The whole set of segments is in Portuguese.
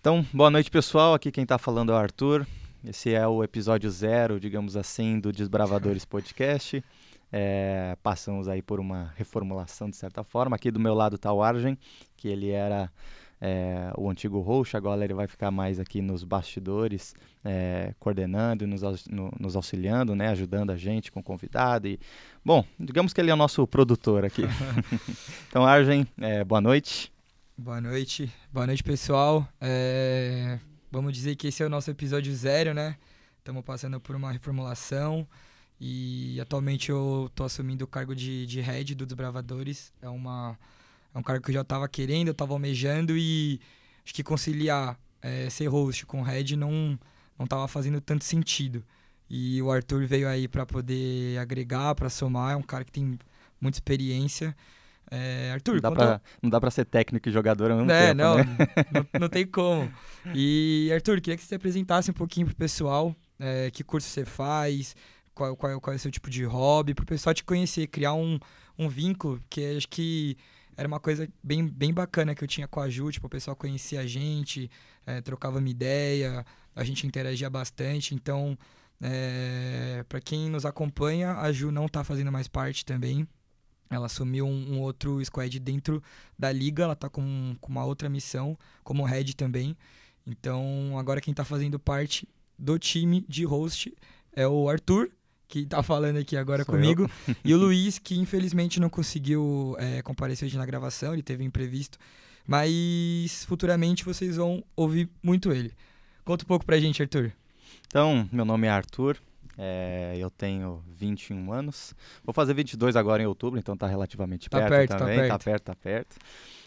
Então, boa noite pessoal. Aqui quem está falando é o Arthur. Esse é o episódio zero, digamos assim, do Desbravadores Podcast. É, passamos aí por uma reformulação de certa forma. Aqui do meu lado está o Argen, que ele era é, o antigo host, agora ele vai ficar mais aqui nos bastidores, é, coordenando e nos, no, nos, auxiliando, né, ajudando a gente com o convidado. E, bom, digamos que ele é o nosso produtor aqui. então, Argen, é, boa noite. Boa noite, boa noite pessoal. É, vamos dizer que esse é o nosso episódio zero, né? Estamos passando por uma reformulação e atualmente eu estou assumindo o cargo de, de head do Desbravadores. É uma é um cargo que eu já estava querendo, eu estava almejando e acho que conciliar é, ser host com head não não estava fazendo tanto sentido. E o Arthur veio aí para poder agregar, para somar, é um cara que tem muita experiência. É, Arthur, não dá, conta... pra, não dá pra ser técnico e jogador ao mesmo é, tempo, não, né? não, não tem como. E, Arthur, queria que você apresentasse um pouquinho pro pessoal é, que curso você faz, qual, qual, qual é o seu tipo de hobby, pro pessoal te conhecer, criar um, um vínculo, que acho que era uma coisa bem, bem bacana que eu tinha com a Ju, tipo, o pessoal conhecia a gente, é, trocava uma ideia, a gente interagia bastante, então, é, para quem nos acompanha, a Ju não tá fazendo mais parte também, ela assumiu um, um, outro squad dentro da liga, ela tá com, com uma outra missão, como head também, então agora quem tá fazendo parte do time de host é o Arthur, que está falando aqui agora Sou comigo, e o Luiz, que infelizmente não conseguiu é, comparecer hoje na gravação, ele teve um imprevisto, mas futuramente vocês vão ouvir muito ele. Conta um pouco pra gente, Arthur. Então, meu nome é Arthur, é, eu tenho 21 anos, vou fazer 22 agora em outubro, então tá relativamente tá perto, perto também, tá perto, tá perto, tá perto.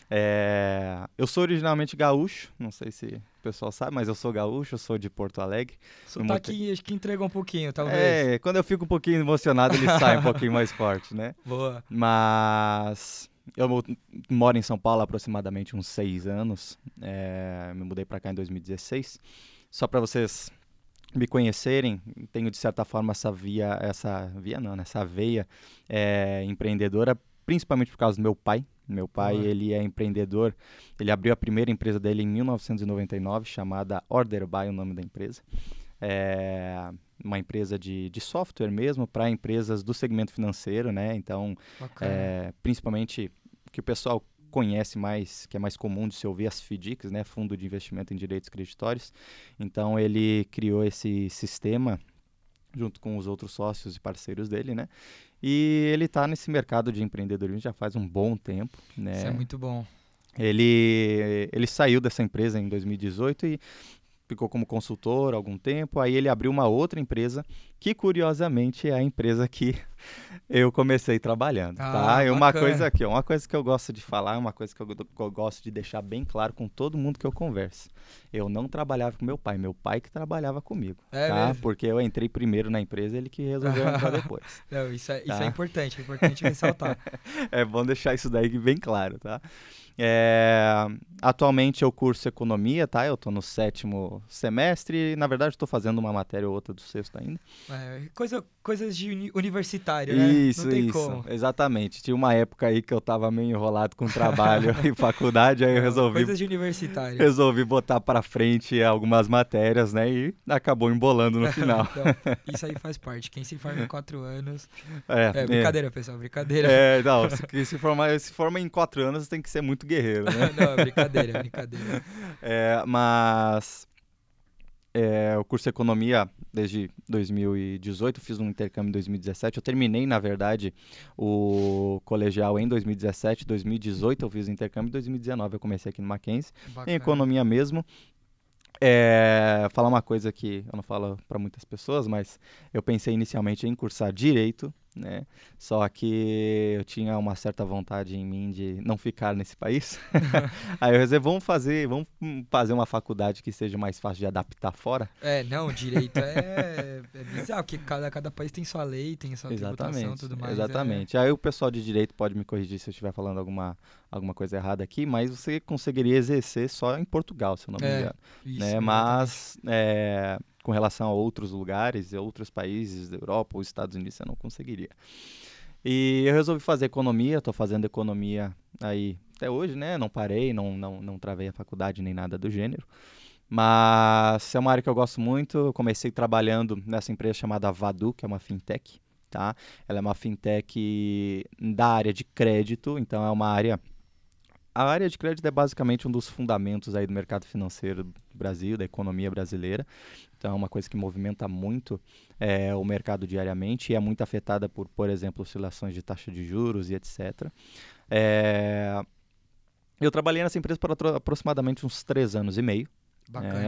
É, eu sou originalmente gaúcho, não sei se o pessoal sabe, mas eu sou gaúcho, eu sou de Porto Alegre. Sotaque muito... acho que entrega um pouquinho, talvez. É, quando eu fico um pouquinho emocionado, ele sai um pouquinho mais forte, né? Boa. Mas eu moro em São Paulo há aproximadamente uns seis anos. É, me mudei para cá em 2016. Só para vocês me conhecerem, tenho de certa forma essa via, essa via não, né? essa veia é, empreendedora, principalmente por causa do meu pai, meu pai, uhum. ele é empreendedor. Ele abriu a primeira empresa dele em 1999, chamada Orderby, o nome da empresa. É uma empresa de, de software mesmo para empresas do segmento financeiro, né? Então, é, principalmente que o pessoal conhece mais, que é mais comum de se ouvir as FDICs, né? Fundo de Investimento em Direitos Creditórios. Então, ele criou esse sistema junto com os outros sócios e parceiros dele, né? E ele está nesse mercado de empreendedorismo já faz um bom tempo, né? Isso é muito bom. Ele, ele saiu dessa empresa em 2018 e ficou como consultor algum tempo. Aí ele abriu uma outra empresa, que curiosamente é a empresa que eu comecei trabalhando, ah, tá? É uma coisa aqui, uma coisa que eu gosto de falar, uma coisa que eu, que eu, gosto de deixar bem claro com todo mundo que eu converso. Eu não trabalhava com meu pai, meu pai que trabalhava comigo, é tá? Mesmo? Porque eu entrei primeiro na empresa, ele que resolveu entrar depois. não, isso é, tá? isso é importante, é importante ressaltar. é bom deixar isso daí bem claro, tá? É, atualmente eu curso economia, tá? Eu estou no sétimo semestre. Na verdade, estou fazendo uma matéria ou outra do sexto ainda. É, coisa, coisas de uni universitário, né? Isso, isso. Como. Exatamente. Tinha uma época aí que eu estava meio enrolado com trabalho e faculdade, aí eu resolvi. Coisas de universitário. Resolvi botar para frente algumas matérias, né? E acabou embolando no final. então, isso aí faz parte. Quem se forma em quatro anos. É, é brincadeira, é. pessoal, brincadeira. É, não, se, se, formar, se forma em quatro anos tem que ser muito guerreiro, né? Não, brincadeira, brincadeira. É, mas é, eu curso economia desde 2018, fiz um intercâmbio em 2017. Eu terminei, na verdade, o colegial em 2017. 2018 eu fiz o intercâmbio, em 2019 eu comecei aqui no Mackenzie, Bacana. em economia mesmo. É, falar uma coisa que eu não falo para muitas pessoas, mas eu pensei inicialmente em cursar direito, né? Só que eu tinha uma certa vontade em mim de não ficar nesse país. Aí eu resolvi, vamos fazer, vamos fazer uma faculdade que seja mais fácil de adaptar fora. É, não, direito é, é bizarro, porque cada, cada país tem sua lei, tem sua tributação e tudo mais. Exatamente. É... Aí o pessoal de direito pode me corrigir se eu estiver falando alguma, alguma coisa errada aqui, mas você conseguiria exercer só em Portugal, se eu não me é, engano. Isso, né? Mas é, com relação a outros lugares, outros países da Europa ou Estados Unidos, você não conseguiria. E eu resolvi fazer economia, estou fazendo economia aí até hoje, né? Não parei, não, não, não travei a faculdade nem nada do gênero. Mas é uma área que eu gosto muito. Eu comecei trabalhando nessa empresa chamada Vadu, que é uma fintech. Tá? Ela é uma fintech da área de crédito, então é uma área a área de crédito é basicamente um dos fundamentos aí do mercado financeiro do Brasil, da economia brasileira. Então, é uma coisa que movimenta muito é, o mercado diariamente e é muito afetada por, por exemplo, oscilações de taxa de juros e etc. É, eu trabalhei nessa empresa por aproximadamente uns três anos e meio.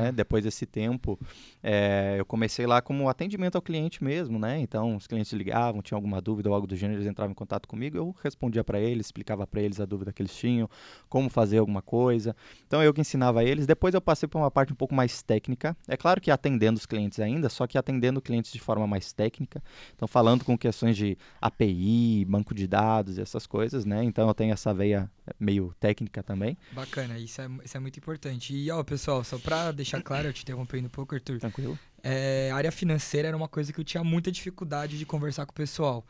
É, depois desse tempo, é, eu comecei lá como atendimento ao cliente mesmo, né? Então, os clientes ligavam, tinham alguma dúvida ou algo do gênero, eles entravam em contato comigo, eu respondia para eles, explicava para eles a dúvida que eles tinham, como fazer alguma coisa. Então, eu que ensinava eles. Depois, eu passei para uma parte um pouco mais técnica. É claro que atendendo os clientes ainda, só que atendendo clientes de forma mais técnica. Então, falando com questões de API, banco de dados e essas coisas, né? Então, eu tenho essa veia meio técnica também. Bacana, isso é, isso é muito importante. E, ó, pessoal, só para deixar claro, eu te interrompendo um pouco, Arthur. Tranquilo. É, a área financeira era uma coisa que eu tinha muita dificuldade de conversar com o pessoal.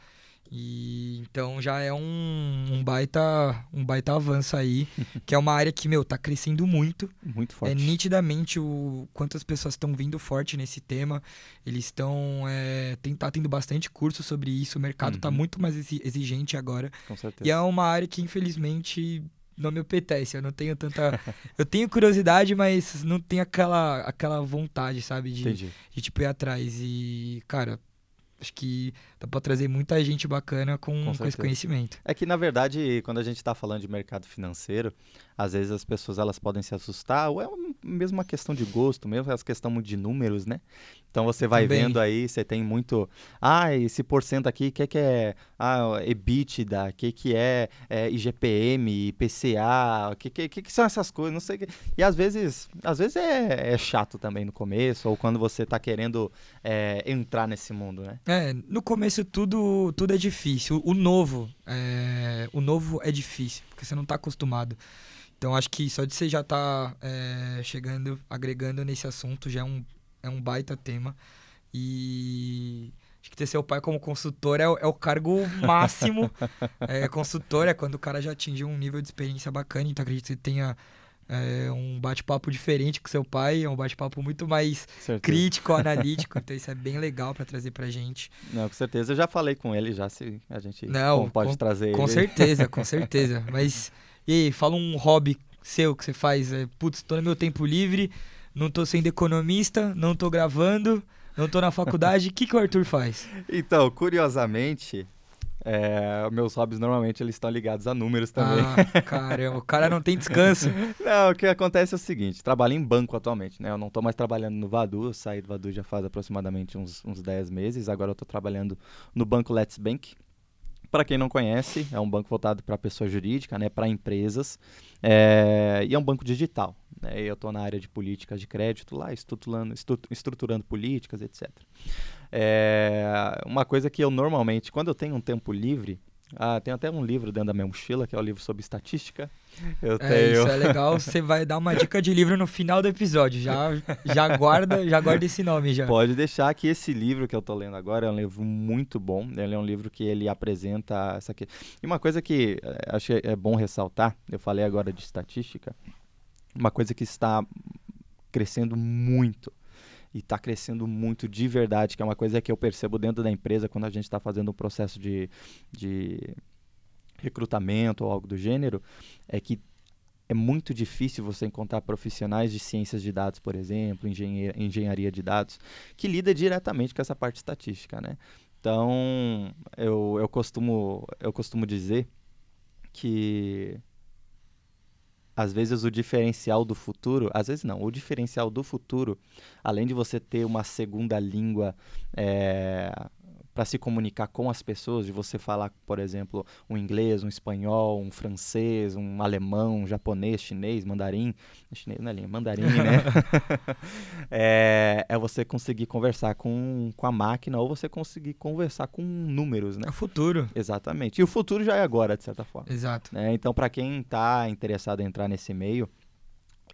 E então já é um, um baita um baita avanço aí, que é uma área que, meu, tá crescendo muito. Muito forte. É nitidamente o quantas pessoas estão vindo forte nesse tema. Eles estão é, tem, tá tendo bastante curso sobre isso, o mercado tá uhum. tá muito mais exigente agora. Com certeza. E é uma área que infelizmente não me apetece, eu não tenho tanta eu tenho curiosidade, mas não tenho aquela aquela vontade, sabe, de Entendi. de tipo ir atrás e, cara, acho que dá para trazer muita gente bacana com, com, com, esse conhecimento. É que, na verdade, quando a gente está falando de mercado financeiro, às vezes as pessoas elas podem se assustar, ou é mesmo uma questão de gosto, mesmo é uma questão de números, né? Então você vai Também. vendo aí, você tem muito. Ah, esse porcento aqui, o que, que é ah, EBITDA, o que, que é, é IGPM, IPCA, o que, que, que, são essas coisas, não sei. E às vezes, às vezes é, é chato também no começo, ou quando você está querendo é, entrar nesse mundo, né? É, no começo tudo, tudo é difícil. O, novo, é, o novo é difícil, porque você não está acostumado. Então acho que só de você já estar tá, é, chegando, agregando nesse assunto já é um, é um baita tema. E acho que ter seu pai como consultor é, é o cargo máximo. é, consultor é quando o cara já atingiu um nível de experiência bacana, então acredito que tenha é, um bate-papo diferente com seu pai, é um bate-papo muito mais certeza. crítico, analítico, então isso é bem legal para trazer pra gente. Não, com certeza, eu já falei com ele já se a gente Não, pode com, trazer com ele. certeza, com certeza, mas e aí, fala um hobby seu que você faz, é, putz, tô no meu tempo livre, não tô sendo economista, não tô gravando, não tô na faculdade, o que, que o Arthur faz? Então, curiosamente, é, meus hobbies normalmente eles estão ligados a números também. Ah, caramba, o cara não tem descanso. não, o que acontece é o seguinte, trabalho em banco atualmente, né? Eu não estou mais trabalhando no Vadu, eu saí do Vadu já faz aproximadamente uns, uns 10 meses, agora eu estou trabalhando no banco Let's Bank, para quem não conhece, é um banco voltado para pessoa jurídica, né, para empresas, é, e é um banco digital. Né, eu estou na área de políticas de crédito lá, estruturando, estruturando políticas, etc. É, uma coisa que eu normalmente, quando eu tenho um tempo livre, ah, tem até um livro dentro da minha mochila, que é o um livro sobre estatística. Eu é, tenho... Isso é legal. Você vai dar uma dica de livro no final do episódio. Já, já guarda, já guarda esse nome já. Pode deixar que esse livro que eu estou lendo agora é um livro muito bom. Ele é um livro que ele apresenta essa aqui. E uma coisa que eh, acho que é bom ressaltar, eu falei agora de estatística, uma coisa que está crescendo muito e está crescendo muito de verdade, que é uma coisa que eu percebo dentro da empresa quando a gente está fazendo um processo de, de recrutamento ou algo do gênero, é que é muito difícil você encontrar profissionais de ciências de dados, por exemplo, engenharia, engenharia de dados, que lida diretamente com essa parte estatística, né? Então, eu, eu, costumo, eu costumo dizer que às vezes o diferencial do futuro, às vezes não, o diferencial do futuro, além de você ter uma segunda língua é, para se comunicar com as pessoas, de você falar, por exemplo, um inglês, um espanhol, um francês, um alemão, um japonês, chinês, mandarim, chinês não é linha, mandarim, né? é, é, você conseguir conversar com, com a máquina ou você conseguir conversar com números, né? É o futuro. Exatamente. E o futuro já é agora, de certa forma. Exato. Né? Então, para quem está interessado em entrar nesse meio,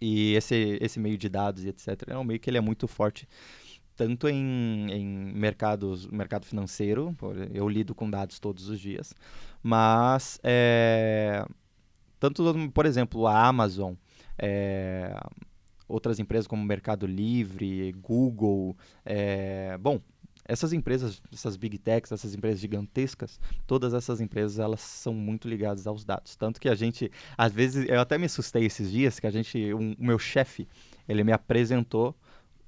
e esse, esse meio de dados e etc., é um meio que ele é muito forte tanto em, em mercados, mercado financeiro, eu lido com dados todos os dias, mas é, tanto, por exemplo, a Amazon, é, outras empresas como Mercado Livre, Google, é, bom, essas empresas, essas big techs, essas empresas gigantescas, todas essas empresas elas são muito ligadas aos dados. Tanto que a gente, às vezes, eu até me assustei esses dias que a gente, um, o meu chefe, ele me apresentou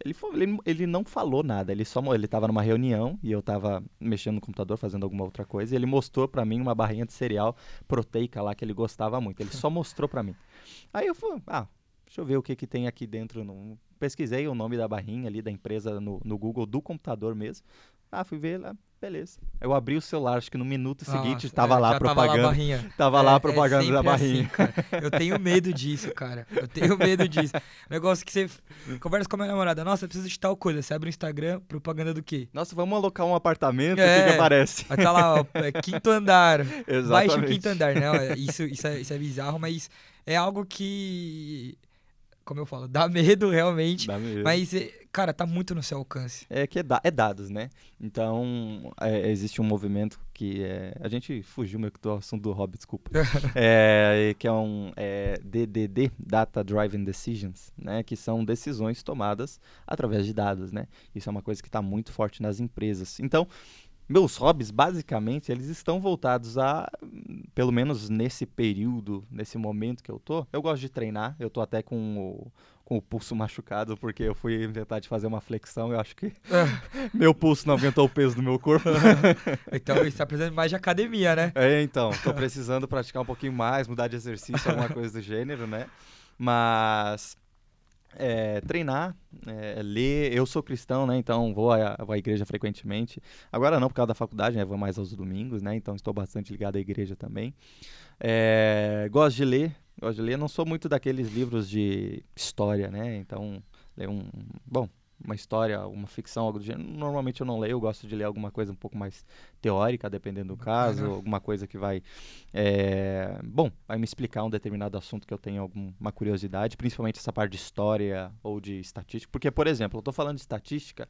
ele, ele, ele, não falou nada, ele só ele estava numa reunião e eu estava mexendo no computador, fazendo alguma outra coisa, e ele mostrou para mim uma barrinha de cereal proteica lá que ele gostava muito. Ele só mostrou para mim. Aí eu falei, ah, deixa eu ver o que, que tem aqui dentro. No... Pesquisei o nome da barrinha ali da empresa no, no Google, do computador mesmo. Ah, fui ver lá, beleza. Eu abri o celular, acho que no minuto seguinte estava é, lá a propaganda. Tava lá a barrinha. Tava é, lá a é propaganda é da barrinha. Assim, eu tenho medo disso, cara. Eu tenho medo disso. Negócio que você conversa com a minha namorada. Nossa, eu preciso de tal coisa. Você abre o Instagram, propaganda do quê? Nossa, vamos alocar um apartamento, é, o que, que aparece? Vai tá lá, ó, é quinto andar. Exatamente. Baixa o quinto andar, né? Isso, isso, é, isso é bizarro, mas é algo que como eu falo, dá medo realmente. Dá medo. Mas, é, cara, tá muito no seu alcance. É que é, da, é dados, né? Então, é, existe um movimento que é. A gente fugiu meio que do assunto do hobby, desculpa. é, que é um é, DDD, Data Driven Decisions, né? Que são decisões tomadas através de dados, né? Isso é uma coisa que está muito forte nas empresas. Então, meus hobbies, basicamente, eles estão voltados a, pelo menos nesse período, nesse momento que eu tô, eu gosto de treinar, eu tô até com o, com o pulso machucado, porque eu fui inventar de fazer uma flexão, eu acho que meu pulso não aguentou o peso do meu corpo. então, você está precisando mais de academia, né? É, então, tô precisando praticar um pouquinho mais, mudar de exercício, alguma coisa do gênero, né? Mas é, treinar, é, ler. Eu sou cristão, né? Então vou à, vou à, igreja frequentemente. Agora não por causa da faculdade, né? Vou mais aos domingos, né? Então estou bastante ligado à igreja também. É, gosto de ler. Gosto de ler. Não sou muito daqueles livros de história, né? Então ler um, bom, uma história, uma ficção, algo do gênero. Normalmente eu não leio, eu gosto de ler alguma coisa um pouco mais teórica, dependendo do caso, alguma coisa que vai, é, bom, vai me explicar um determinado assunto que eu tenho alguma curiosidade, principalmente essa parte de história ou de estatística. Porque, por exemplo, eu estou falando de estatística,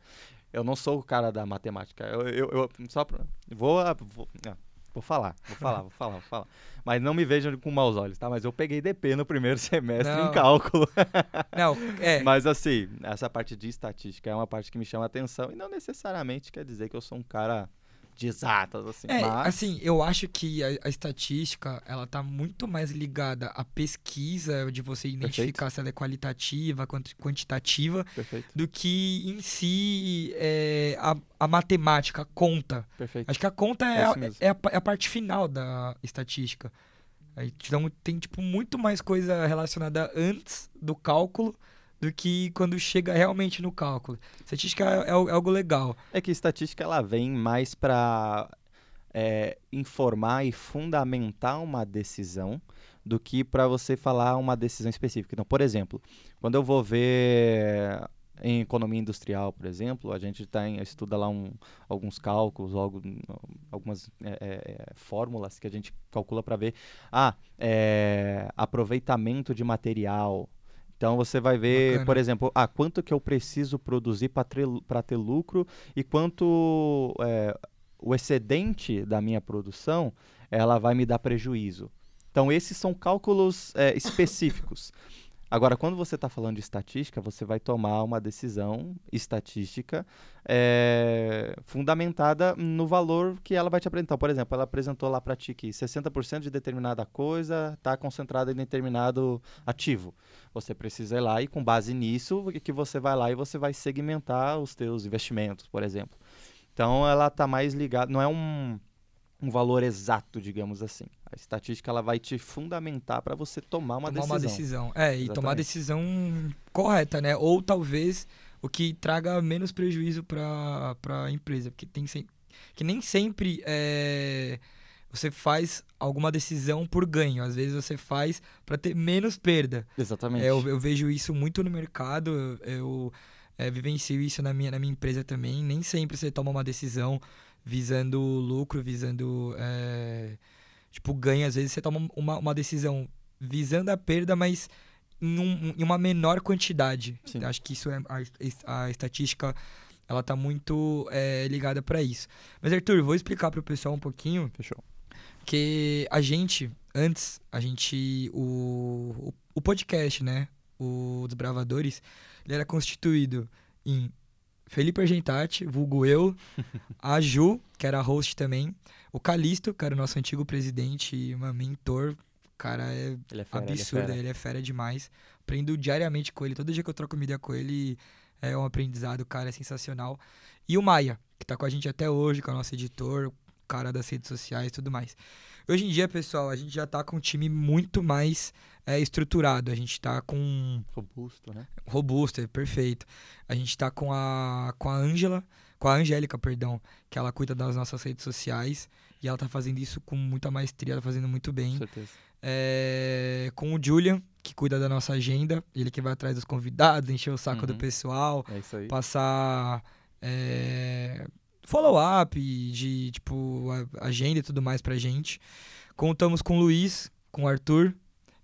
eu não sou o cara da matemática. Eu, eu, eu só pra, vou, vou ah, Vou falar, vou falar, vou falar, vou falar. Mas não me vejam com maus olhos, tá? Mas eu peguei DP no primeiro semestre não. em cálculo. Não, é. Mas assim, essa parte de estatística é uma parte que me chama atenção e não necessariamente quer dizer que eu sou um cara de exatas, assim. É, mas... assim, eu acho que a, a, estatística, ela tá muito mais ligada à pesquisa, de você identificar Perfeito. se ela é qualitativa, quantitativa, Perfeito. do que em si é, a, a matemática, a conta. Perfeito. Acho que a conta é, é, a, é, a, é a parte final da estatística. Então tem, tipo, muito mais coisa relacionada antes do cálculo do que quando chega realmente no cálculo. Estatística é, é, é algo legal. É que estatística ela vem mais para é, informar e fundamentar uma decisão do que para você falar uma decisão específica. Então, por exemplo, quando eu vou ver em economia industrial, por exemplo, a gente tem, estuda lá um, alguns cálculos, algo, algumas é, é, fórmulas que a gente calcula para ver ah, é, aproveitamento de material, então você vai ver, Bacana. por exemplo, ah, quanto que eu preciso produzir para ter lucro e quanto é, o excedente da minha produção ela vai me dar prejuízo. Então esses são cálculos é, específicos. Agora, quando você está falando de estatística, você vai tomar uma decisão estatística é, fundamentada no valor que ela vai te apresentar. Por exemplo, ela apresentou lá para ti que 60% de determinada coisa está concentrada em determinado ativo. Você precisa ir lá e, com base nisso, que você vai lá e você vai segmentar os teus investimentos, por exemplo. Então, ela está mais ligada, não é um um valor exato, digamos assim. A estatística ela vai te fundamentar para você tomar uma tomar decisão. uma decisão. É, e tomar a decisão correta, né? Ou talvez o que traga menos prejuízo para a empresa, porque tem sempre, que nem sempre é, você faz alguma decisão por ganho. Às vezes você faz para ter menos perda. Exatamente. É, eu, eu, vejo isso muito no mercado. Eu, eu é, vivencio isso na minha, na minha empresa também. Nem sempre você toma uma decisão visando lucro, visando é, tipo ganho. Às vezes você toma uma, uma decisão visando a perda, mas em, um, em uma menor quantidade. Sim. Acho que isso é a, a estatística ela tá muito é, ligada para isso. Mas, Arthur, vou explicar pro pessoal um pouquinho. Fechou. Que a gente, antes, a gente. O, o, o podcast, né? O Desbravadores, ele era constituído em Felipe Argentati, vulgo eu, a Ju, que era host também, o Calisto, que era o nosso antigo presidente e uma mentor. O cara é, Ele é fera, ele é absurdo, ele é fera demais. Aprendo diariamente com ele. Todo dia que eu troco uma ideia com ele é um aprendizado, o cara é sensacional. E o Maia, que tá com a gente até hoje, que é o nosso editor, cara das redes sociais e tudo mais. Hoje em dia, pessoal, a gente já tá com um time muito mais é, estruturado. A gente tá com Robusto, né? robusto, é perfeito. A gente tá com a com a Ângela, com a Angélica, perdão, que ela cuida das nossas redes sociais e ela tá fazendo isso com muita maestria, ela tá fazendo muito bem. Com certeza. É, com o Julian, que cuida da nossa agenda, ele que vai atrás dos convidados, encher o saco do Uhum. pessoal, É isso aí. passar é, follow-up de, tipo, agenda e tudo mais pra gente. Contamos com o Luiz, com o Arthur,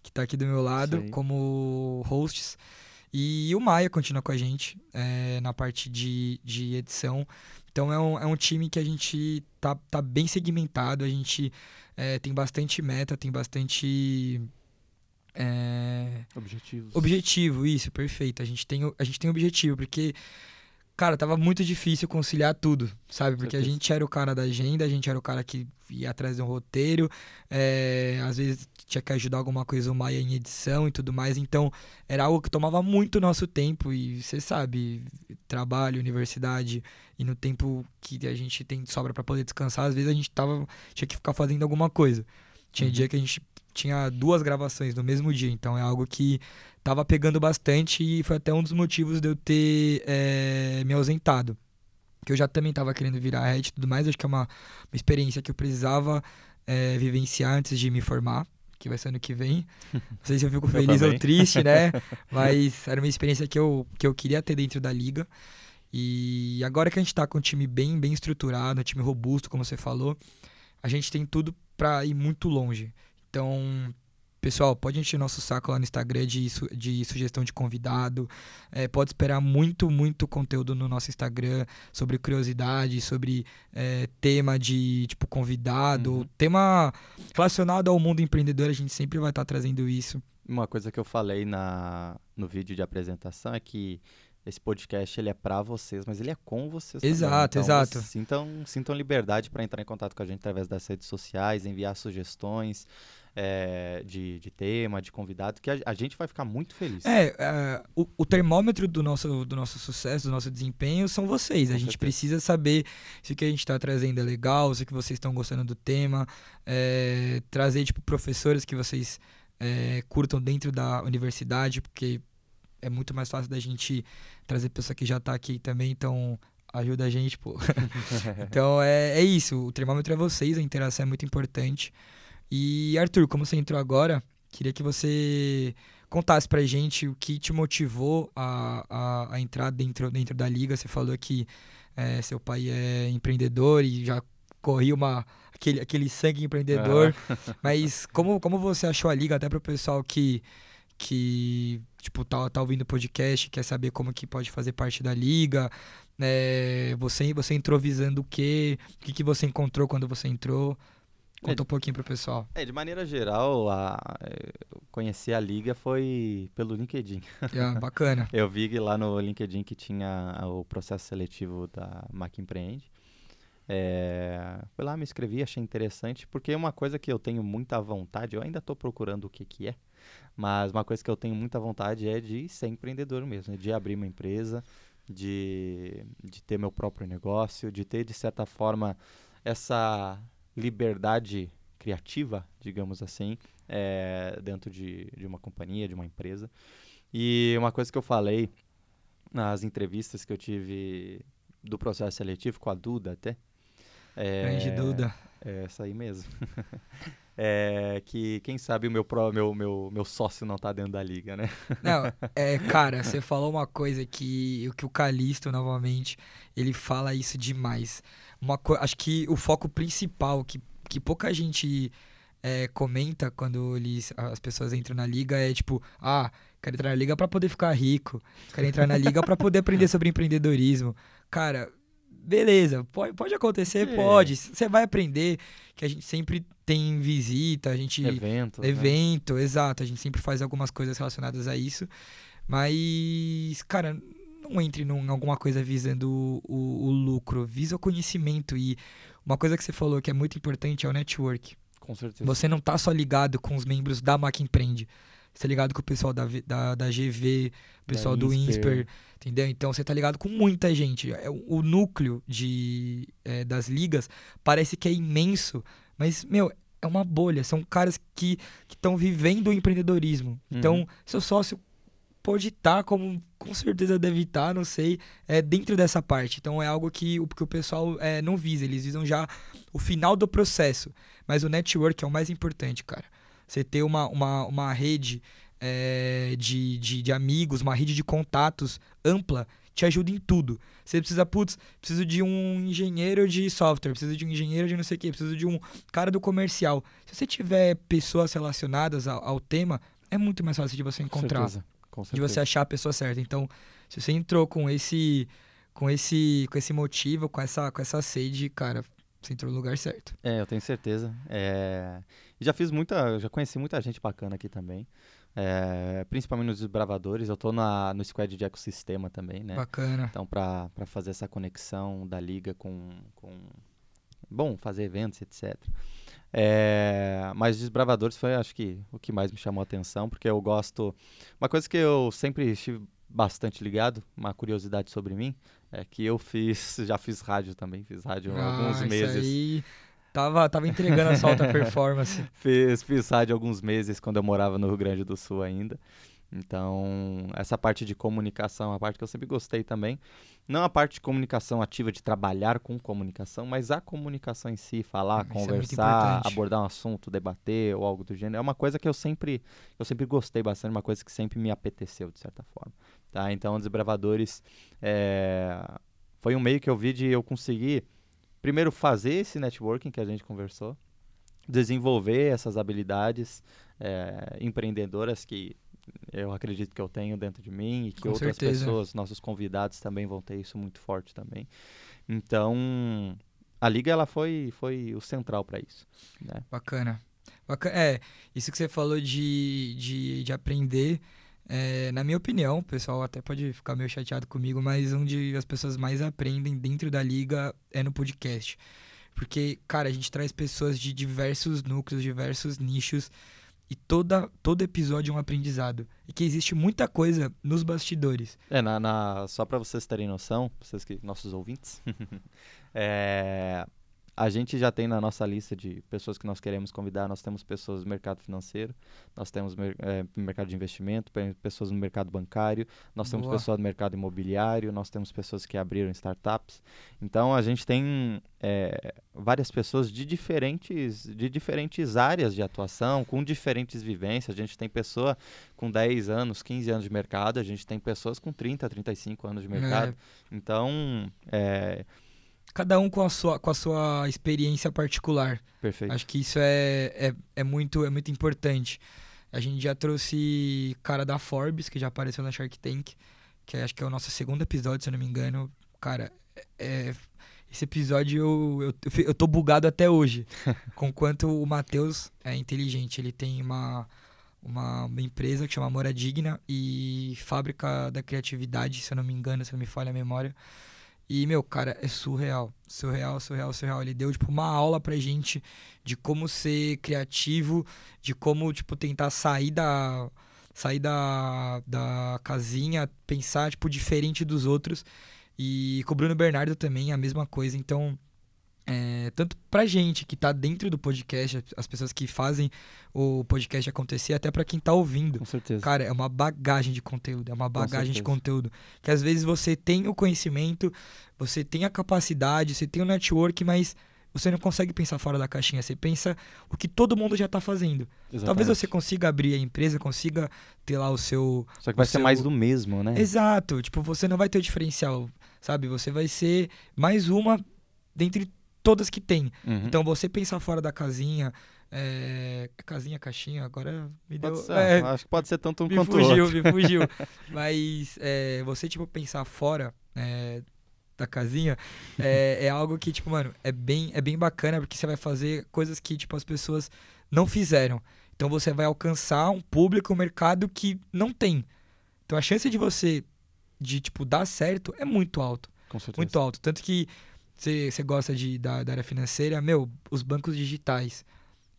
que tá aqui do meu lado, como hosts. E o Maia continua com a gente é, na parte de, de edição. Então é um, é um time que a gente tá, tá bem segmentado, a gente é, tem bastante meta, tem bastante. é, Objetivos. Objetivo, isso, perfeito. A gente tem, a gente tem objetivo, porque, cara, tava muito difícil conciliar tudo, sabe? Porque a gente era o cara da agenda, a gente era o cara que ia atrás de um roteiro, é, às vezes tinha que ajudar alguma coisa o Maia em edição e tudo mais, então era algo que tomava muito nosso tempo e você sabe, trabalho, universidade e no tempo que a gente tem de sobra pra poder descansar, às vezes a gente tava, tinha que ficar fazendo alguma coisa. Tinha Uhum. dia que a gente tinha duas gravações no mesmo dia, então é algo que tava pegando bastante e foi até um dos motivos de eu ter eh, me ausentado. Que eu já também tava querendo virar head e tudo mais, acho que é uma, uma experiência que eu precisava eh, vivenciar antes de me formar, que vai ser ano que vem. Não sei se eu fico Eu feliz ou também. triste, né? Mas era uma experiência que eu, que eu queria ter dentro da liga. E agora que a gente tá com um time bem, bem estruturado, um time robusto, como você falou, a gente tem tudo pra ir muito longe. Então, pessoal, pode encher nosso saco lá no Instagram de, su- de sugestão de convidado. É, pode esperar muito, muito conteúdo no nosso Instagram sobre curiosidade, sobre é, tema de tipo convidado, Uhum. tema relacionado ao mundo empreendedor. A gente sempre vai estar trazendo isso. Uma coisa que eu falei na, no vídeo de apresentação é que esse podcast ele é pra vocês, mas ele é com vocês também. Exato, Então, exato. Sintam, sintam liberdade para entrar em contato com a gente através das redes sociais, enviar sugestões é, de, de tema, de convidado, que a, a gente vai ficar muito feliz. É, é, o, o termômetro do nosso, do nosso sucesso, do nosso desempenho são vocês. A Com gente certeza. precisa saber se o que a gente está trazendo é legal, se que vocês estão gostando do tema, é, trazer tipo professores que vocês é, curtam dentro da universidade, porque é muito mais fácil da gente trazer pessoa que já está aqui também, então ajuda a gente, pô. Então é, é isso, o termômetro é vocês, a interação é muito importante. E Arthur, como você entrou agora, queria que você contasse pra gente o que te motivou a, a, a entrar dentro, dentro da liga. Você falou que é, seu pai é empreendedor e já corria uma, aquele, aquele sangue empreendedor. Mas como, como você achou a liga, até pro pessoal que, que tipo, tá, tá ouvindo o podcast, quer saber como que pode fazer parte da liga, é, você, você entrou visando o quê? O que, que você encontrou quando você entrou? Conta um pouquinho pro pessoal. É, de maneira geral, a, eu conhecer a liga foi pelo LinkedIn. É, bacana. Eu vi lá no LinkedIn que tinha o processo seletivo da Mac Empreende. É, fui lá, me inscrevi, achei interessante, porque uma coisa que eu tenho muita vontade, eu ainda estou procurando o que, que é, mas uma coisa que eu tenho muita vontade é de ser empreendedor mesmo, de abrir uma empresa, de, de ter meu próprio negócio, de ter, de certa forma, essa liberdade criativa, digamos assim, é, dentro de, de uma companhia, de uma empresa. E uma coisa que eu falei nas entrevistas que eu tive do processo seletivo, com a Duda até. É, Grande Duda. É essa aí mesmo. é que, quem sabe, o meu, pró- meu, meu, meu sócio não tá dentro da liga, né? Não, é, cara, você falou uma coisa que, que o Calisto, novamente, ele fala isso demais. Uma acho que o foco principal que, que pouca gente é, comenta quando eles, as pessoas entram na liga é tipo, ah, quero entrar na liga pra poder ficar rico, quero entrar na liga pra poder aprender sobre empreendedorismo. cara, beleza, pode, pode acontecer, É. pode. Você vai aprender que a gente sempre tem visita, a gente. Evento. né? Evento, exato. A gente sempre faz algumas coisas relacionadas a isso. Mas, cara, não entre em alguma coisa visando o, o- o lucro. Visa o conhecimento. E uma coisa que você falou que é muito importante é o network. Com certeza. Você não tá só ligado com os membros da Mac Empreende. Você tá ligado com o pessoal da, da, da GV, o pessoal do Insper. Insper, entendeu? Então você tá ligado com muita gente. É, O, o núcleo de, é, das ligas parece que é imenso, mas, meu, é uma bolha. São caras que estão vivendo o empreendedorismo. Então, Uhum. seu sócio pode estar, como com certeza deve estar, não sei, é, dentro dessa parte. Então é algo que, o- que o pessoal é, não visa, eles visam já o final do processo. Mas o network é o mais importante, cara. Você ter uma, uma, uma rede é, de, de, de amigos, uma rede de contatos ampla, te ajuda em tudo. Você precisa, putz, preciso de um engenheiro de software, preciso de um engenheiro de não sei o quê, preciso de um cara do comercial. Se você tiver pessoas relacionadas ao, ao tema, é muito mais fácil de você Com encontrar certeza. Com de você achar a pessoa certa. Então, se você entrou com esse com esse com esse motivo, com essa com essa sede, cara, você entrou no lugar certo. É, eu tenho certeza. É, já fiz muita, já conheci muita gente bacana aqui também. É, principalmente nos desbravadores. Eu tô na, no squad de ecossistema também, né? Bacana. Então, para fazer essa conexão da liga com, com. Bom, fazer eventos, etc. É, mas Desbravadores foi, acho que, o que mais me chamou a atenção, porque eu gosto. Uma coisa que eu sempre estive bastante ligado, uma curiosidade sobre mim, é que eu fiz. Já fiz rádio também, fiz rádio há alguns Ah, isso meses. aí tava tava entregando a sua alta performance. Fiz, fiz rádio alguns meses quando eu morava no Rio Grande do Sul ainda. Então, essa parte de comunicação é uma parte que eu sempre gostei também. Não a parte de comunicação ativa, de trabalhar com comunicação, mas a comunicação em si, falar, Isso é conversar, importante. abordar um assunto, debater ou algo do gênero. É uma coisa que eu sempre, eu sempre gostei bastante, uma coisa que sempre me apeteceu, de certa forma. Tá? Então, Desbravadores é, foi um meio que eu vi de eu conseguir, primeiro, fazer esse networking que a gente conversou, desenvolver essas habilidades é, empreendedoras que eu acredito que eu tenho dentro de mim e que Com outras certeza. pessoas, nossos convidados também vão ter isso muito forte também. Então, a liga ela foi foi o central para isso, né? Bacana. Baca- É, isso que você falou de, de, de aprender, é, na minha opinião, o pessoal até pode ficar meio chateado comigo, mas onde as pessoas mais aprendem dentro da liga é no podcast. Porque, cara, a gente traz pessoas de diversos núcleos, diversos nichos, e toda, todo episódio é um aprendizado. E que existe muita coisa nos bastidores. É, na, na- só para vocês terem noção, vocês que nossos ouvintes, é, a gente já tem na nossa lista de pessoas que nós queremos convidar, nós temos pessoas do mercado financeiro, nós temos é, mercado de investimento, pe- pessoas no mercado bancário, nós temos Boa. pessoas do mercado imobiliário, nós temos pessoas que abriram startups. Então a gente tem é, várias pessoas de diferentes, de diferentes áreas de atuação, com diferentes vivências. A gente tem pessoa com 10 anos, 15 anos de mercado, a gente tem pessoas com 30, 35 anos de mercado. Então, é, Cada um com a sua, com a sua experiência particular. perfeito. Acho que isso é, é, é, muito, é muito importante. A gente já trouxe cara da Forbes, que já apareceu na Shark Tank, que acho que é o nosso segundo episódio, se eu não me engano. Cara, é- esse episódio eu, eu, eu tô bugado até hoje. com quanto o Matheus é inteligente. Ele tem uma, uma, uma empresa que chama Mora Digna e Fábrica da Criatividade, se eu não me engano, se não me falha a memória. E, meu, cara, é surreal. Surreal, surreal, surreal. Ele deu, tipo, uma aula pra gente de como ser criativo, de como, tipo, tentar sair da. sair da, da casinha, pensar, tipo, diferente dos outros. E com o Bruno Bernardo também a mesma coisa. Então, é, tanto pra gente que tá dentro do podcast, as pessoas que fazem o podcast acontecer, até pra quem tá ouvindo. Com certeza. Cara, é uma bagagem de conteúdo, é uma bagagem de conteúdo. Que às vezes você tem o conhecimento, você tem a capacidade, você tem o network, mas você não consegue pensar fora da caixinha. Você pensa o que todo mundo já tá fazendo. Talvez Exatamente. você consiga abrir a empresa, consiga ter lá o seu. Só que vai o ser seu- mais do mesmo, né? Exato. Tipo, você não vai ter o diferencial, sabe? Você vai ser mais uma dentre todas que tem. Uhum. Então você pensar fora da casinha. É... Casinha, caixinha, agora me deu. Pode ser, é, Acho que pode ser tanto um me quanto fugiu, outro. me fugiu. Mas é, você, tipo, pensar fora, é, da casinha, é, é algo que, tipo, mano, é bem, é bem bacana porque você vai fazer coisas que, tipo, as pessoas não fizeram. Então você vai alcançar um público, um mercado que não tem. Então a chance de você, de, tipo, dar certo é muito alto. Com certeza. Muito alto. Tanto que você gosta de, da, da área financeira, meu, os bancos digitais,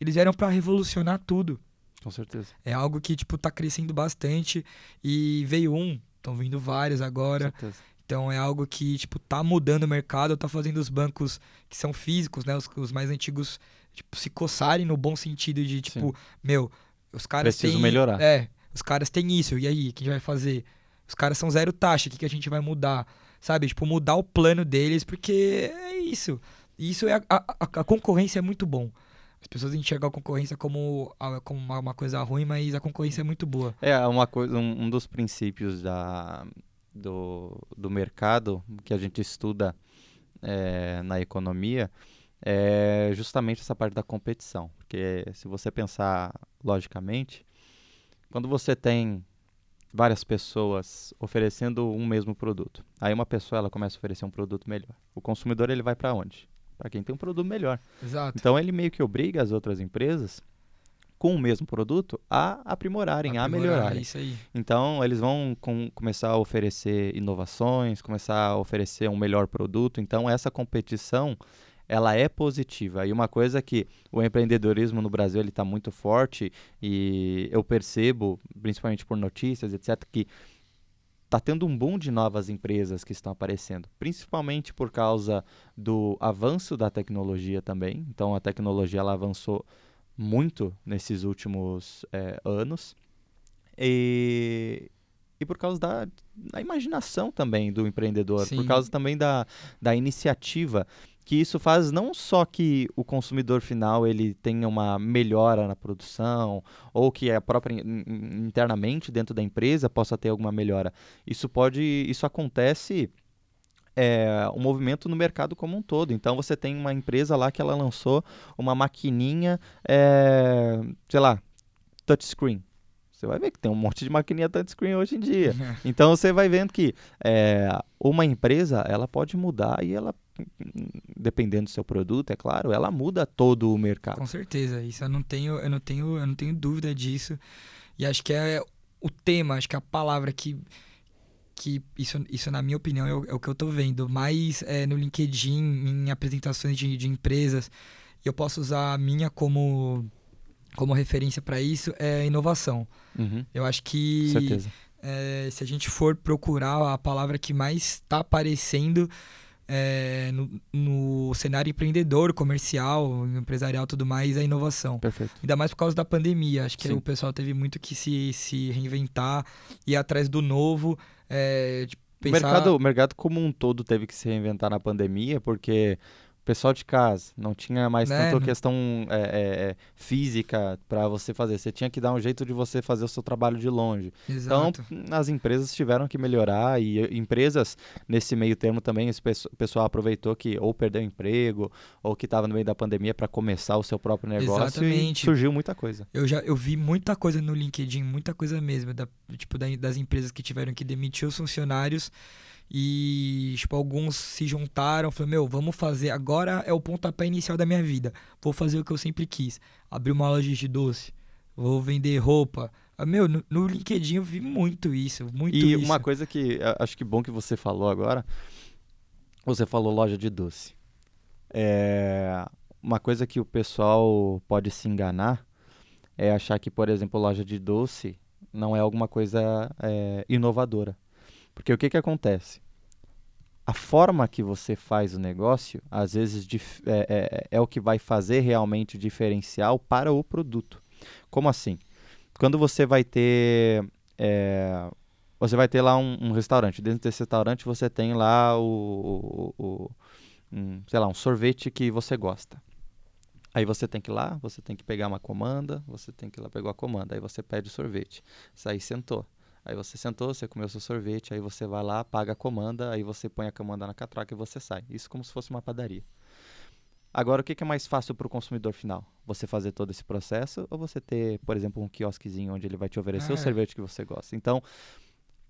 eles vieram para revolucionar tudo. Com certeza. É algo que, tipo, tá crescendo bastante. E veio um, estão vindo vários agora. Com certeza. Então é algo que, tipo, tá mudando o mercado, tá fazendo os bancos que são físicos, né? Os, os mais antigos, tipo, se coçarem no bom sentido de, tipo, Sim. meu, os caras Preciso têm. melhorar. É, os caras têm isso, e aí, o que a gente vai fazer? Os caras são zero taxa, o que, que a gente vai mudar? Sabe? Tipo, mudar o plano deles, porque é isso. Isso é. A, a, a concorrência é muito bom. As pessoas enxergam a concorrência como, como uma, uma coisa ruim, mas a concorrência é muito boa. É uma coisa, um, um dos princípios da, do, do mercado que a gente estuda é, na economia é justamente essa parte da competição. Porque se você pensar logicamente, quando você tem várias pessoas oferecendo um mesmo produto, aí uma pessoa ela começa a oferecer um produto melhor. O consumidor ele vai para onde? Para quem tem um produto melhor. Exato. Então ele meio que obriga as outras empresas com o mesmo produto a aprimorarem, a Aprimorar, melhorarem. É isso aí. Então, eles vão com- começar a oferecer inovações, começar a oferecer um melhor produto. Então, essa competição, ela é positiva. E uma coisa que o empreendedorismo no Brasil está muito forte e eu percebo, principalmente por notícias, etc., que está tendo um boom de novas empresas que estão aparecendo, principalmente por causa do avanço da tecnologia também. Então, a tecnologia ela avançou muito nesses últimos eh, anos e, e por causa da, da imaginação também do empreendedor, Sim. por causa também da, da iniciativa, que isso faz não só que o consumidor final ele tenha uma melhora na produção, ou que a própria in- in- internamente dentro da empresa possa ter alguma melhora. Isso pode, isso acontece é, um movimento no mercado como um todo. Então você tem uma empresa lá que ela lançou uma maquininha, é, sei lá, touchscreen. Você vai ver que tem um monte de maquininha touchscreen hoje em dia. Então você vai vendo que é, uma empresa ela pode mudar e ela, dependendo do seu produto, é claro, ela muda todo o mercado. Com certeza, isso eu não tenho, eu não tenho, eu não tenho dúvida disso. E acho que é o tema, acho que a palavra que que isso, isso na minha opinião é o, é o que eu tô vendo mais é, no LinkedIn, em apresentações de, de empresas. Eu posso usar a minha como como referência para isso é inovação. Uhum, Eu acho que é, se a gente for procurar a palavra que mais está aparecendo é, no, no cenário empreendedor, comercial, empresarial tudo mais, é a inovação. Perfeito. Ainda mais por causa da pandemia. Acho que Sim. o pessoal teve muito que se, se reinventar, ir atrás do novo, é, de O pensar... mercado, o mercado como um todo teve que se reinventar na pandemia, porque pessoal de casa não tinha mais Né, tanta questão é, é, é, física para você fazer. Você tinha que dar um jeito de você fazer o seu trabalho de longe. Exato. Então, as empresas tiveram que melhorar e empresas, nesse meio termo também, pesso- pessoal aproveitou que ou perdeu emprego ou que estava no meio da pandemia para começar o seu próprio negócio Exatamente. e surgiu muita coisa. Eu já eu vi muita coisa no LinkedIn, muita coisa mesmo, da, tipo, da- das empresas que tiveram que demitir os funcionários e, tipo, alguns se juntaram, falaram, meu, vamos fazer, agora é o pontapé inicial da minha vida, vou fazer o que eu sempre quis, abrir uma loja de doce, vou vender roupa. Ah, Meu, no, no LinkedIn eu vi muito isso, muito E isso. uma coisa que acho que bom que você falou agora, você falou loja de doce. É, uma coisa que o pessoal pode se enganar é achar que, por exemplo, loja de doce não é alguma coisa é, inovadora. Porque o que, que acontece? A forma que você faz o negócio, às vezes, é, é- é o que vai fazer realmente o diferencial para o produto. Como assim? Quando você vai ter é, você vai ter lá um, um restaurante. Dentro desse restaurante você tem lá o, o- o- um, sei lá, um sorvete que você gosta. Aí você tem que ir lá, você tem que pegar uma comanda, você tem que ir lá pegar a comanda. Aí você pede o sorvete. Isso aí sentou. Aí você sentou, você comeu seu sorvete, aí você vai lá, paga a comanda, aí você põe a comanda na catraca e você sai. Isso como se fosse uma padaria. Agora, o que que é mais fácil para o consumidor final? Você fazer todo esse processo ou você ter, por exemplo, um quiosquezinho onde ele vai te oferecer Ah, o é. sorvete que você gosta? Então,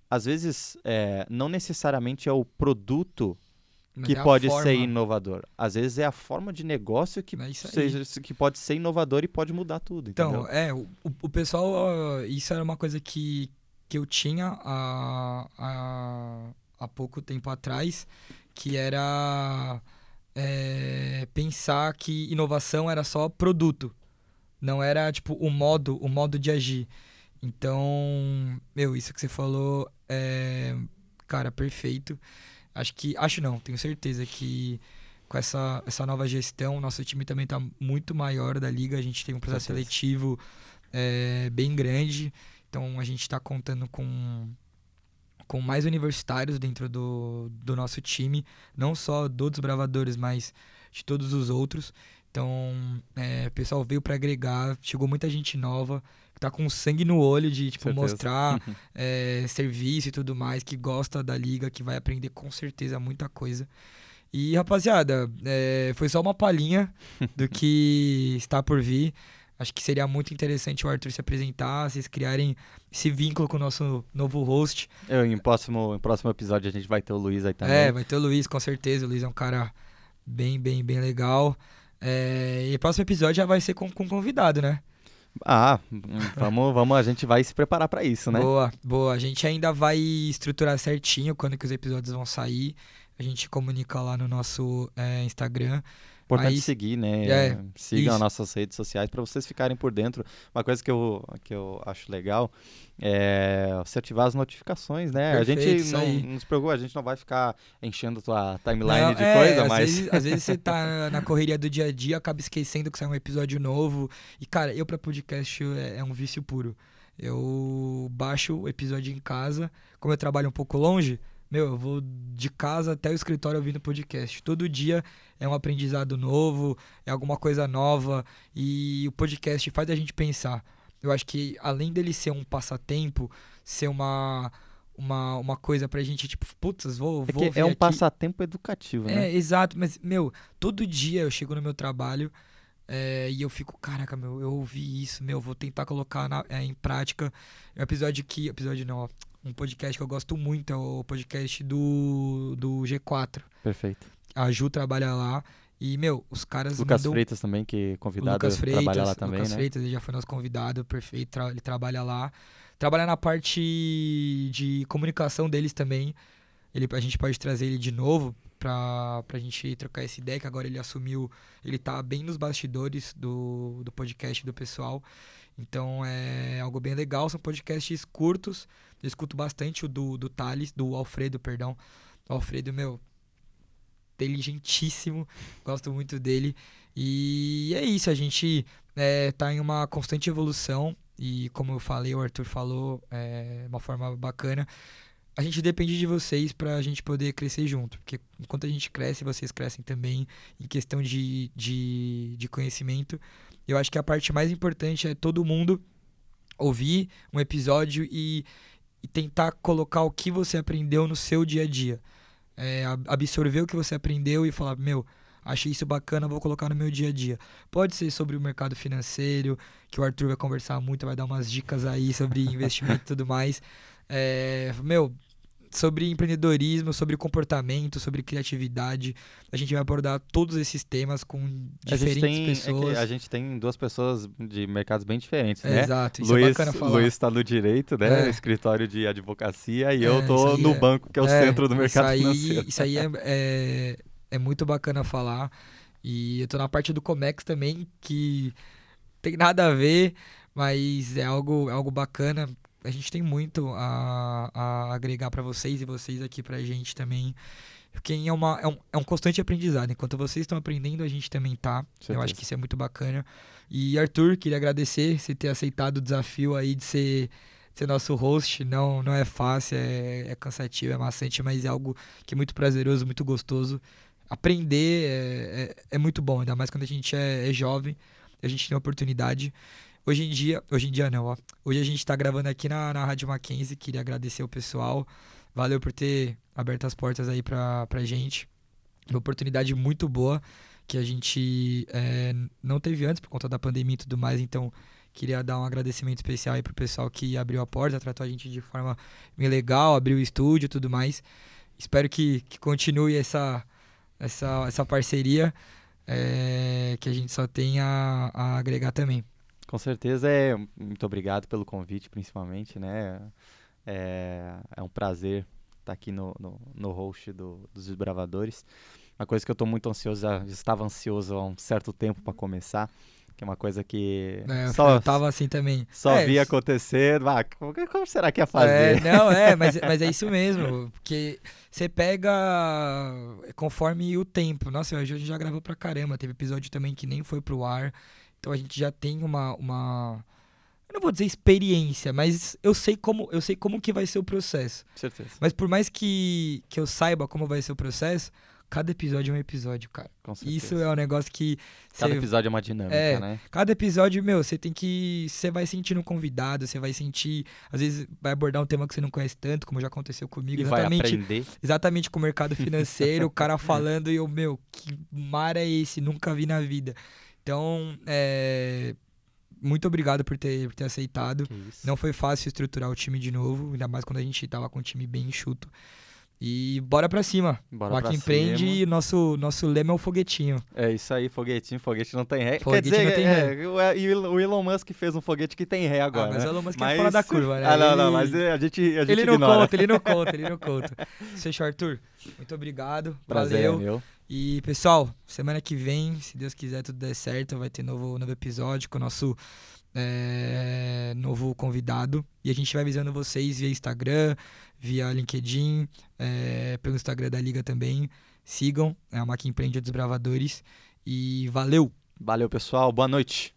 às vezes, é, não necessariamente é o produto que é pode forma. ser inovador. Às vezes é a forma de negócio que, É seja, que pode ser inovador e pode mudar tudo. Então, entendeu? é, o, o pessoal, isso era uma coisa que, que eu tinha há, há, há pouco tempo atrás, que era é, pensar que inovação era só produto, não era, tipo, o modo, o modo de agir. Então, meu, isso que você falou é, cara, perfeito. Acho que, acho não, tenho certeza que com essa, essa nova gestão, nosso time também está muito maior da liga. A gente tem um processo seletivo é, bem grande. Então a gente está contando com, com mais universitários dentro do, do nosso time, não só do Desbravadores, mas de todos os outros. Então é, o pessoal veio para agregar, chegou muita gente nova, que tá com sangue no olho de tipo, Certeza. mostrar Uhum. é, serviço e tudo mais, que gosta da liga, que vai aprender com certeza muita coisa. E, rapaziada, é, foi só uma palhinha do que está por vir. Acho que seria muito interessante o Arthur se apresentar, vocês criarem esse vínculo com o nosso novo host. Eu, em, próximo, em próximo episódio a gente vai ter o Luiz aí também. É, vai ter o Luiz, com certeza. O Luiz é um cara bem, bem, bem legal. É, e próximo episódio já vai ser com, com convidado, né? Ah, vamos, vamos, a gente vai se preparar pra isso, né? Boa, boa. A gente ainda vai estruturar certinho quando que os episódios vão sair. A gente comunica lá no nosso é, Instagram. Importante Aí- seguir, né? É, Sigam as nossas redes sociais para vocês ficarem por dentro. Uma coisa que eu, que eu acho legal é você ativar as notificações, né? a Perfeito, gente isso não, não se preocupa, a gente não vai ficar enchendo tua timeline Não, de é, coisa, às mas. Vezes, às vezes você tá na correria do dia a dia, acaba esquecendo que sai um episódio novo. E, cara, eu pra podcast é, é um vício puro. Eu baixo o episódio em casa. Como eu trabalho um pouco longe, meu, eu vou de casa até o escritório ouvindo podcast. Todo dia é um aprendizado novo, é alguma coisa nova. E o podcast faz a gente pensar. Eu acho que além dele ser um passatempo, ser uma. Uma, uma coisa pra gente, tipo, putz, vou, É, vou é um aqui. passatempo educativo, né? É, exato, mas, meu, todo dia eu chego no meu trabalho é, e eu fico, caraca, meu, eu ouvi isso, meu, vou tentar colocar na- é, em prática. É um episódio que. Episódio não, ó. Um podcast que eu gosto muito é o podcast do, do G4. Perfeito. A Ju trabalha lá. E, meu, os caras Lucas. Freitas também, que o convidado Lucas Freitas, trabalha lá também, Lucas né? Freitas, ele já foi nosso convidado, perfeito, tra- ele trabalha lá. Trabalha na parte de comunicação deles também. Ele, a gente pode trazer ele de novo pra, pra gente trocar essa ideia, que agora ele assumiu, ele tá bem nos bastidores do, do podcast do pessoal. Então é algo bem legal, são podcasts curtos. Eu escuto bastante o do, do Thales, do Alfredo, perdão. O Alfredo, meu, inteligentíssimo, gosto muito dele. E é isso, a gente é, tá em uma constante evolução e como eu falei, o Arthur falou, é uma forma bacana. A gente depende de vocês pra gente poder crescer junto, porque enquanto a gente cresce, vocês crescem também em questão de, de, de conhecimento. Eu acho que a parte mais importante é todo mundo ouvir um episódio e, e tentar colocar o que você aprendeu no seu dia a dia. É, ab- absorver o que você aprendeu e falar, meu, achei isso bacana, vou colocar no meu dia a dia. Pode ser sobre o mercado financeiro, que o Arthur vai conversar muito, vai dar umas dicas aí sobre investimento e tudo mais. É, meu, sobre empreendedorismo, sobre comportamento, sobre criatividade. A gente vai abordar todos esses temas com A diferentes tem, é pessoas. a gente tem duas pessoas de mercados bem diferentes, né? Exato, isso é Luiz, bacana falar. Luiz está no direito, né? É. Escritório de advocacia, e É, eu tô no é- banco, que é o É, centro do mercado isso aí, financeiro. Isso aí é, é, é muito bacana falar. E eu tô na parte do Comex também, que tem nada a ver, mas é algo, é algo bacana. A gente tem muito a, a agregar para vocês e vocês aqui pra gente também. Porque é, uma, é, um, é um constante aprendizado. Enquanto vocês estão aprendendo, a gente também tá. Eu Certeza. acho que isso é muito bacana. E Arthur, queria agradecer você ter aceitado o desafio aí de ser, ser nosso host. Não, não é fácil, é, é cansativo, é maçante, mas é algo que é muito prazeroso, muito gostoso. Aprender é, é, é muito bom, ainda mais quando a gente é, é jovem, a gente tem a oportunidade. Hoje em dia, hoje em dia não, ó. Hoje a gente tá gravando aqui na, na Rádio Mackenzie, queria agradecer o pessoal. Valeu por ter aberto as portas aí pra, pra gente. Uma oportunidade muito boa que a gente é, não teve antes por conta da pandemia e tudo mais, então queria dar um agradecimento especial aí pro pessoal que abriu a porta, tratou a gente de forma bem legal, abriu o estúdio e tudo mais. Espero que, que continue essa, essa, essa parceria é, que a gente só tem a agregar também. Com certeza, é, muito obrigado pelo convite, principalmente, né? É, é um prazer estar aqui no, no, no host do, dos Desbravadores. Uma coisa que eu estou muito ansioso, já estava ansioso há um certo tempo para começar, que é uma coisa que é, só eu tava assim também. Só é, vi acontecer, ah, como, como, será que ia fazer? É, não, é, mas, mas é isso mesmo, porque você pega conforme o tempo. Nossa, hoje a gente já gravou pra caramba, teve episódio também que nem foi pro ar. Então a gente já tem uma, uma eu não vou dizer experiência, mas eu sei como eu sei como que vai ser o processo. Certeza. Mas por mais que, que eu saiba como vai ser o processo, cada episódio é um episódio, cara. Com certeza. Isso é um negócio que cada episódio é uma dinâmica, é, né? Cada episódio, meu, você tem que você vai sentir um convidado, você vai sentir, às vezes vai abordar um tema que você não conhece tanto, como já aconteceu comigo, e exatamente. Vai aprender. Exatamente com o mercado financeiro, o cara falando e eu, meu, que mar é esse? Nunca vi na vida. Então, é, muito obrigado por ter, por ter aceitado. Não foi fácil estruturar o time de novo, ainda mais quando a gente tava com um time bem enxuto. E bora pra cima. Bora pra empreende e nosso, nosso lema é o foguetinho. É isso aí, foguetinho, foguete não tem ré. Foguete Quer dizer, não tem ré. É, e o Elon Musk fez um foguete que tem ré agora. Ah, mas né? o Elon Musk mas... é fora da curva, né? Ah, não, ele... não, mas a gente, a gente Ele não ignora. conta, ele não conta, ele não conta. Fechou, Arthur. Muito obrigado. Prazer, valeu. Meu. E, pessoal, semana que vem, se Deus quiser tudo der certo, vai ter novo, novo episódio com o nosso é, novo convidado. E a gente vai avisando vocês via Instagram, via LinkedIn, é, pelo Instagram da Liga também. Sigam, é a Máquina Empreende dos Bravadores. E valeu! Valeu, pessoal. Boa noite.